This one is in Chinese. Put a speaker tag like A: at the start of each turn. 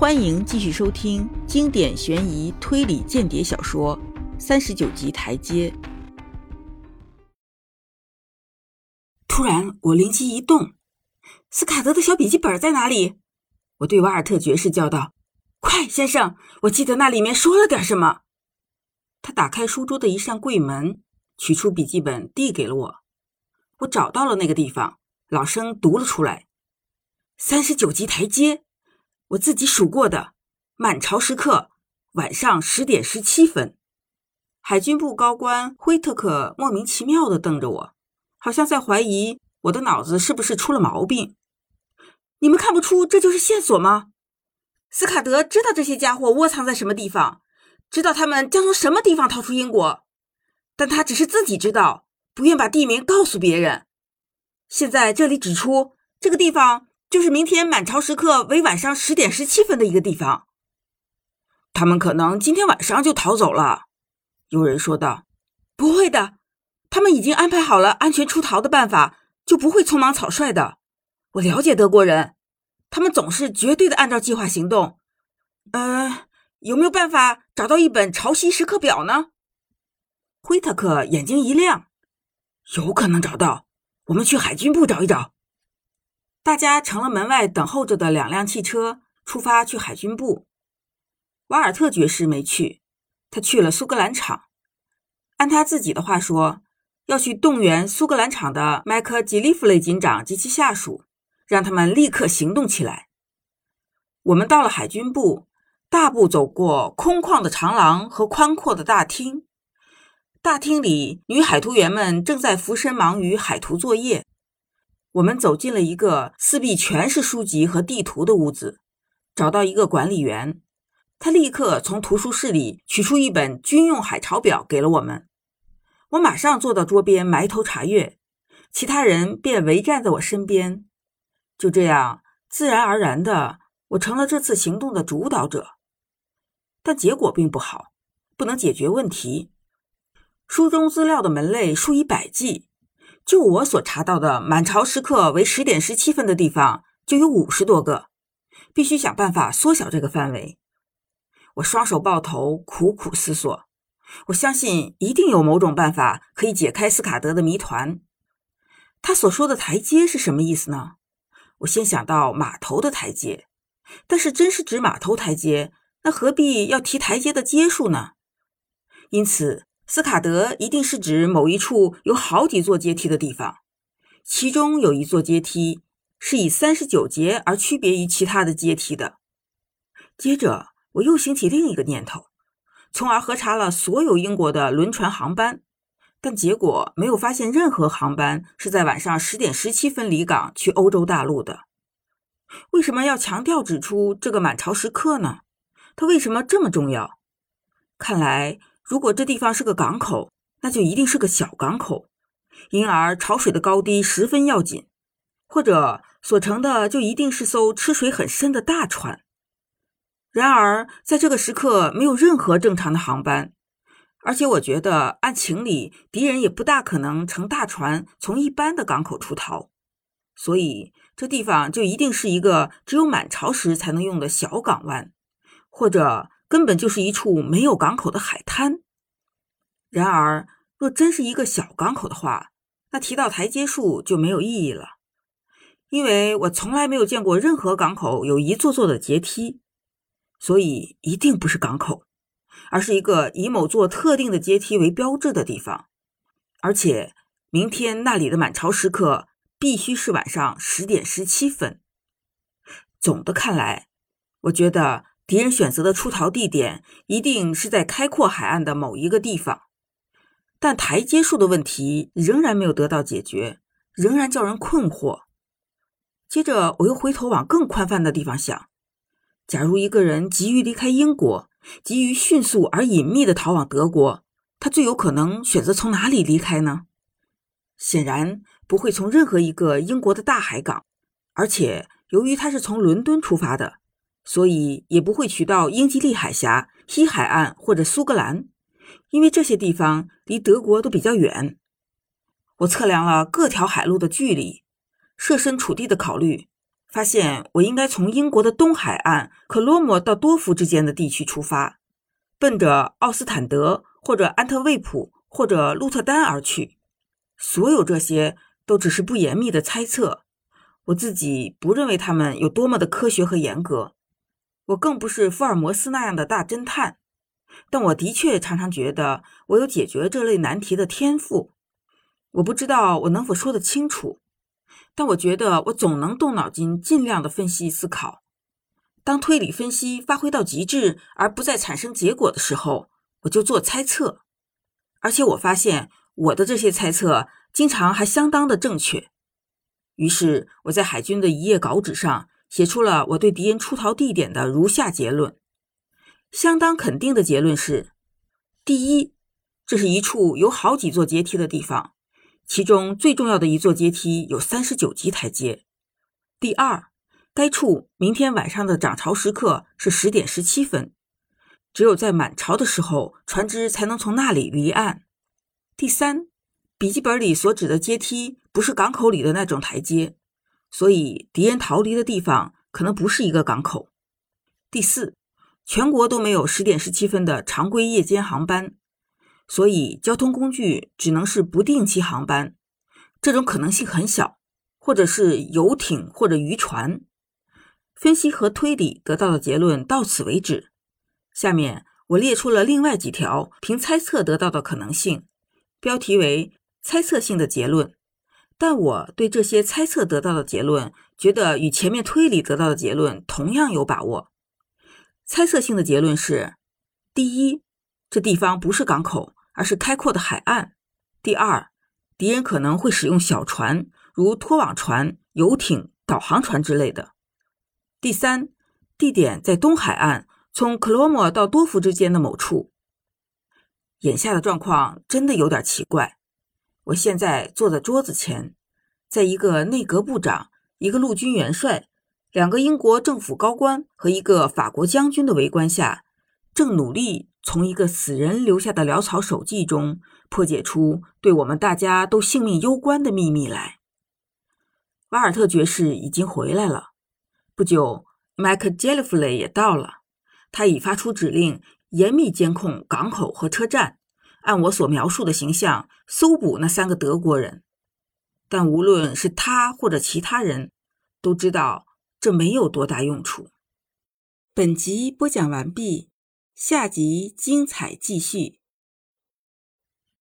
A: 欢迎继续收听经典悬疑推理间谍小说《三十九级台阶》。
B: 突然，我灵机一动，斯卡德的小笔记本在哪里？我对瓦尔特爵士叫道：“快，先生，我记得那里面说了点什么。”他打开书桌的一扇柜门，取出笔记本递给了我。我找到了那个地方，老生读了出来：“三十九级台阶。”我自己数过的，满朝时刻晚上十点十七分。海军部高官惠特克莫名其妙的瞪着我，好像在怀疑我的脑子是不是出了毛病。你们看不出这就是线索吗？斯卡德知道这些家伙窝藏在什么地方，知道他们将从什么地方逃出英国，但他只是自己知道，不愿把地名告诉别人。现在这里指出这个地方。就是明天满朝时刻为晚上十点十七分的一个地方。他们可能今天晚上就逃走了，有人说道。不会的，他们已经安排好了安全出逃的办法，就不会匆忙草率的。我了解德国人，他们总是绝对的按照计划行动。呃，有没有办法找到一本潮汐时刻表呢？辉特克眼睛一亮，有可能找到。我们去海军部找一找。大家乘了门外等候着的两辆汽车，出发去海军部。瓦尔特爵士没去，他去了苏格兰场。按他自己的话说，要去动员苏格兰场的麦克吉利弗雷警长及其下属，让他们立刻行动起来。我们到了海军部，大步走过空旷的长廊和宽阔的大厅。大厅里，女海图员们正在俯身忙于海图作业。我们走进了一个四壁全是书籍和地图的屋子，找到一个管理员，他立刻从图书室里取出一本军用海潮表给了我们。我马上坐到桌边埋头查阅，其他人便围站在我身边。就这样，自然而然的，我成了这次行动的主导者。但结果并不好，不能解决问题。书中资料的门类数以百计。就我所查到的，满朝时刻为十点十七分的地方就有五十多个，必须想办法缩小这个范围。我双手抱头，苦苦思索。我相信一定有某种办法可以解开斯卡德的谜团。他所说的台阶是什么意思呢？我先想到码头的台阶，但是真是指码头台阶，那何必要提台阶的阶数呢？因此。斯卡德一定是指某一处有好几座阶梯的地方，其中有一座阶梯是以三十九节而区别于其他的阶梯的。接着，我又兴起另一个念头，从而核查了所有英国的轮船航班，但结果没有发现任何航班是在晚上十点十七分离港去欧洲大陆的。为什么要强调指出这个满潮时刻呢？它为什么这么重要？看来。如果这地方是个港口，那就一定是个小港口，因而潮水的高低十分要紧；或者所乘的就一定是艘吃水很深的大船。然而，在这个时刻没有任何正常的航班，而且我觉得按情理，敌人也不大可能乘大船从一般的港口出逃，所以这地方就一定是一个只有满潮时才能用的小港湾，或者。根本就是一处没有港口的海滩。然而，若真是一个小港口的话，那提到台阶数就没有意义了，因为我从来没有见过任何港口有一座座的阶梯，所以一定不是港口，而是一个以某座特定的阶梯为标志的地方。而且，明天那里的满潮时刻必须是晚上十点十七分。总的看来，我觉得。敌人选择的出逃地点一定是在开阔海岸的某一个地方，但台阶数的问题仍然没有得到解决，仍然叫人困惑。接着，我又回头往更宽泛的地方想：假如一个人急于离开英国，急于迅速而隐秘地逃往德国，他最有可能选择从哪里离开呢？显然不会从任何一个英国的大海港，而且由于他是从伦敦出发的。所以也不会取到英吉利海峡、西海岸或者苏格兰，因为这些地方离德国都比较远。我测量了各条海路的距离，设身处地的考虑，发现我应该从英国的东海岸克罗摩到多夫之间的地区出发，奔着奥斯坦德或者安特卫普或者鹿特丹而去。所有这些都只是不严密的猜测，我自己不认为他们有多么的科学和严格。我更不是福尔摩斯那样的大侦探，但我的确常常觉得我有解决这类难题的天赋。我不知道我能否说得清楚，但我觉得我总能动脑筋，尽量的分析思考。当推理分析发挥到极致而不再产生结果的时候，我就做猜测，而且我发现我的这些猜测经常还相当的正确。于是我在海军的一页稿纸上写出了我对敌人出逃地点的如下结论：相当肯定的结论是，第一，这是一处有好几座阶梯的地方。其中最重要的一座阶梯有三十九级台阶。第二，该处明天晚上的涨潮时刻是十点十七分，只有在满潮的时候，船只才能从那里离岸。第三，笔记本里所指的阶梯不是港口里的那种台阶，所以敌人逃离的地方可能不是一个港口。第四，全国都没有十点十七分的常规夜间航班。所以，交通工具只能是不定期航班，这种可能性很小，或者是游艇或者渔船。分析和推理得到的结论到此为止。下面我列出了另外几条凭猜测得到的可能性，标题为“猜测性的结论”。但我对这些猜测得到的结论，觉得与前面推理得到的结论同样有把握。猜测性的结论是：第一，这地方不是港口。而是开阔的海岸。第二，敌人可能会使用小船，如拖网船、游艇、导航船之类的。第三，地点在东海岸，从克罗莫到多福之间的某处。眼下的状况真的有点奇怪。我现在坐在桌子前，在一个内阁部长、一个陆军元帅、两个英国政府高官和一个法国将军的围观下，正努力。从一个死人留下的潦草手记中破解出对我们大家都性命攸关的秘密来。瓦尔特爵士已经回来了。不久，麦克杰利弗雷也到了。他已发出指令，严密监控港口和车站，按我所描述的形象搜捕那三个德国人。但无论是他或者其他人，都知道这没有多大用处。本集播讲完毕。下集精彩继续。